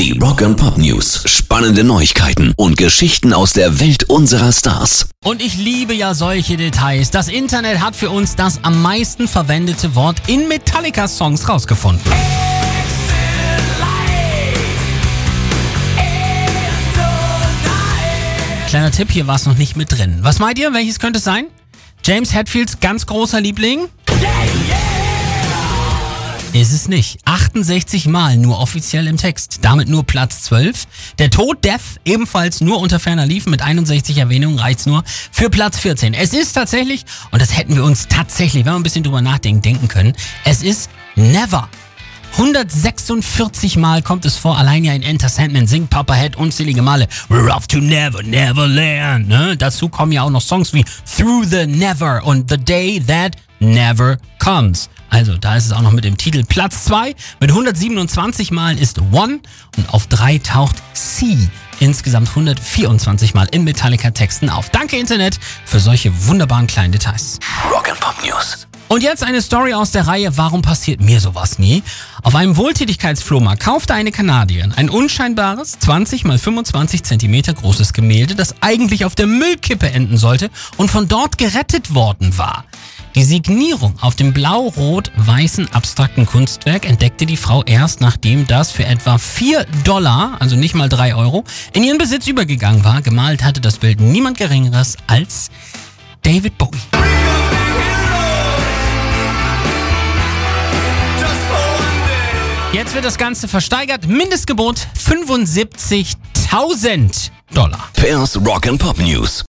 Die Rock and Pop News. Spannende Neuigkeiten und Geschichten aus der Welt unserer Stars. Und ich liebe ja solche Details. Das Internet hat für uns das am meisten verwendete Wort in Metallica-Songs rausgefunden. Kleiner Tipp, hier war es noch nicht mit drin. Was meint ihr? Welches könnte es sein? James Hetfields ganz großer Liebling? Ist es nicht. 68 Mal nur offiziell im Text. Damit nur Platz 12. Der Tod Death ebenfalls nur unter ferner Liefen mit 61 Erwähnungen reicht's nur für Platz 14. Es ist tatsächlich, und das hätten wir uns tatsächlich, wenn wir ein bisschen drüber nachdenken, denken können, es ist Never. 146 Mal kommt es vor, allein ja in Enter Sandman singt Papa Head unzählige Male We're off to never, never land. Ne? Dazu kommen ja auch noch Songs wie Through the Never und The Day That Never Comes. Also, da ist es auch noch mit dem Titel Platz 2. Mit 127 Mal ist One und auf 3 taucht C insgesamt 124 Mal in Metallica-Texten auf. Danke Internet für solche wunderbaren kleinen Details. Rock and Pop News. Und jetzt eine Story aus der Reihe Warum passiert mir sowas nie? Auf einem Wohltätigkeitsflohmarkt kaufte eine Kanadierin ein unscheinbares 20 x 25 cm großes Gemälde, das eigentlich auf der Müllkippe enden sollte und von dort gerettet worden war. Die Signierung auf dem blau-rot-weißen abstrakten Kunstwerk entdeckte die Frau erst, nachdem das für etwa 4 Dollar, also nicht mal 3 Euro, in ihren Besitz übergegangen war. Gemalt hatte das Bild niemand Geringeres als David Bowie. Jetzt wird das Ganze versteigert. Mindestgebot 75.000 Dollar. Pairs Rock and Pop News.